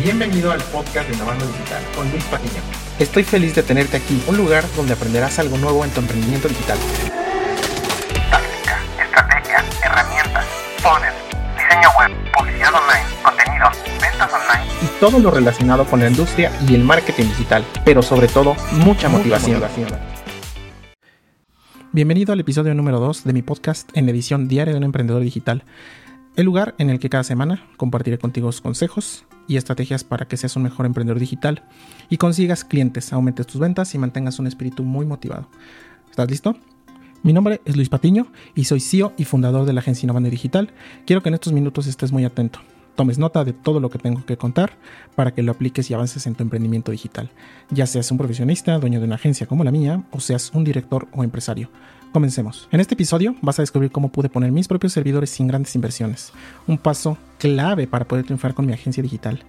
Bienvenido al podcast de Innovando Digital con Luis Patiño. Estoy feliz de tenerte aquí, un lugar donde aprenderás algo nuevo en tu emprendimiento digital. Táctica, estrategia, herramientas, funnel, diseño web, publicidad online, contenidos, ventas online. Y todo lo relacionado con la industria y el marketing digital, pero sobre todo mucha motivación. Bienvenido al episodio número 2 de mi podcast en la edición diaria de un emprendedor digital. El lugar en el que cada semana compartiré contigo consejos y estrategias para que seas un mejor emprendedor digital y consigas clientes, aumentes tus ventas y mantengas un espíritu muy motivado. ¿Estás listo? Mi nombre es Luis Patiño y soy CEO y fundador de la agencia Innovando Digital. Quiero que en estos minutos estés muy atento. Tomes nota de todo lo que tengo que contar para que lo apliques y avances en tu emprendimiento digital, ya seas un profesionista, dueño de una agencia como la mía, o seas un director o empresario. Comencemos. En este episodio vas a descubrir cómo pude poner mis propios servidores sin grandes inversiones, un paso clave para poder triunfar con mi agencia digital.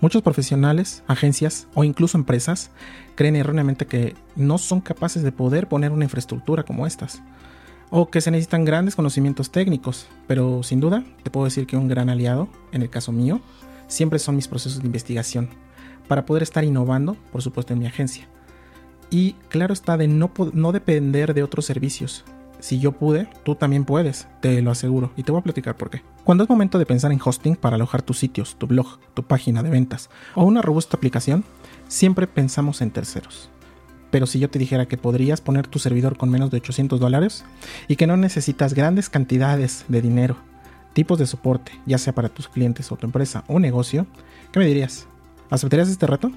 Muchos profesionales, agencias o incluso empresas creen erróneamente que no son capaces de poder poner una infraestructura como estas, o que se necesitan grandes conocimientos técnicos, pero sin duda te puedo decir que un gran aliado, en el caso mío, siempre son mis procesos de investigación, para poder estar innovando, por supuesto, en mi agencia. Y claro está de no, no depender de otros servicios. Si yo pude, tú también puedes, te lo aseguro, y te voy a platicar por qué. Cuando es momento de pensar en hosting para alojar tus sitios, tu blog, tu página de ventas o una robusta aplicación, siempre pensamos en terceros. Pero si yo te dijera que podrías poner tu servidor con menos de 800 dólares y que no necesitas grandes cantidades de dinero, tipos de soporte, ya sea para tus clientes o tu empresa o negocio, ¿qué me dirías? ¿Aceptarías este reto?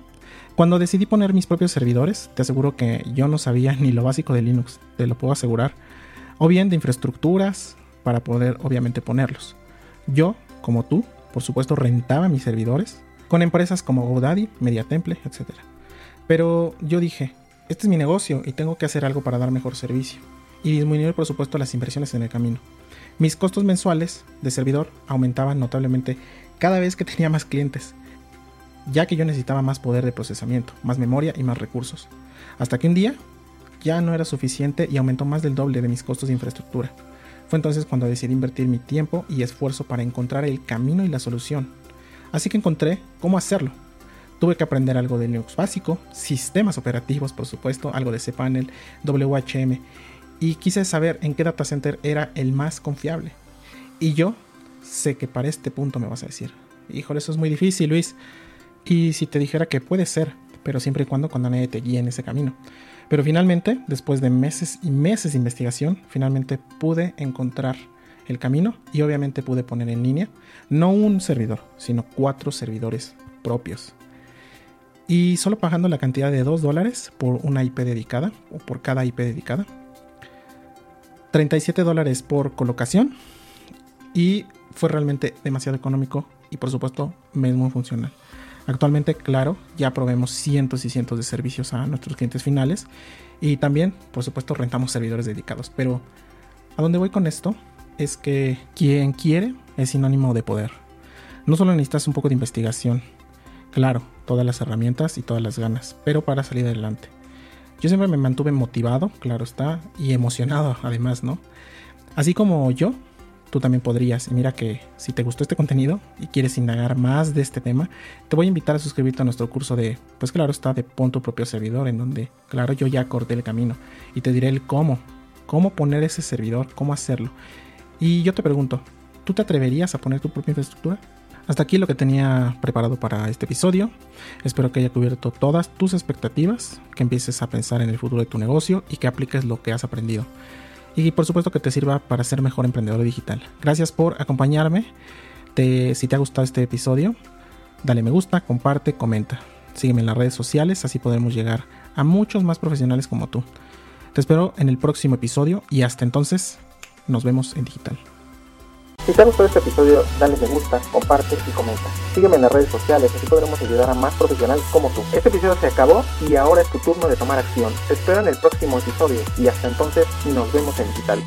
Cuando decidí poner mis propios servidores, te aseguro que yo no sabía ni lo básico de Linux, te lo puedo asegurar, o bien de infraestructuras para poder obviamente ponerlos. Yo, como tú, por supuesto rentaba mis servidores con empresas como GoDaddy, MediaTemple, etc. Pero yo dije, este es mi negocio y tengo que hacer algo para dar mejor servicio y disminuir por supuesto las inversiones en el camino. Mis costos mensuales de servidor aumentaban notablemente cada vez que tenía más clientes ya que yo necesitaba más poder de procesamiento, más memoria y más recursos. Hasta que un día ya no era suficiente y aumentó más del doble de mis costos de infraestructura. Fue entonces cuando decidí invertir mi tiempo y esfuerzo para encontrar el camino y la solución. Así que encontré cómo hacerlo. Tuve que aprender algo de Linux básico, sistemas operativos por supuesto, algo de cPanel, WHM y quise saber en qué data center era el más confiable. Y yo sé que para este punto me vas a decir, híjole, eso es muy difícil Luis. Y si te dijera que puede ser, pero siempre y cuando cuando nadie te guíe en ese camino. Pero finalmente, después de meses y meses de investigación, finalmente pude encontrar el camino y obviamente pude poner en línea no un servidor, sino cuatro servidores propios. Y solo pagando la cantidad de 2 dólares por una IP dedicada o por cada IP dedicada. 37 dólares por colocación. Y fue realmente demasiado económico y por supuesto muy funcional. Actualmente, claro, ya probemos cientos y cientos de servicios a nuestros clientes finales y también, por supuesto, rentamos servidores dedicados. Pero a dónde voy con esto es que quien quiere es sinónimo de poder. No solo necesitas un poco de investigación, claro, todas las herramientas y todas las ganas, pero para salir adelante. Yo siempre me mantuve motivado, claro está, y emocionado además, ¿no? Así como yo, tú también podrías. Y mira que si te gustó este contenido y quieres indagar más de este tema, te voy a invitar a suscribirte a nuestro curso de, pues claro, está de pon tu propio servidor, en donde, claro, yo ya corté el camino y te diré el cómo, cómo poner ese servidor, cómo hacerlo. Y yo te pregunto, ¿tú te atreverías a poner tu propia infraestructura? Hasta aquí lo que tenía preparado para este episodio. Espero que haya cubierto todas tus expectativas, que empieces a pensar en el futuro de tu negocio y que apliques lo que has aprendido y por supuesto que te sirva para ser mejor emprendedor digital. Gracias por acompañarme. si te ha gustado este episodio, dale me gusta, comparte, comenta. Sígueme en las redes sociales, así podremos llegar a muchos más profesionales como tú. Te espero en el próximo episodio y hasta entonces nos vemos en digital. Si te ha gustado este episodio, dale me gusta, comparte y comenta. Sígueme en las redes sociales, así podremos ayudar a más profesionales como tú. Este episodio se acabó y ahora es tu turno de tomar acción. Te espero en el próximo episodio y hasta entonces nos vemos en digital.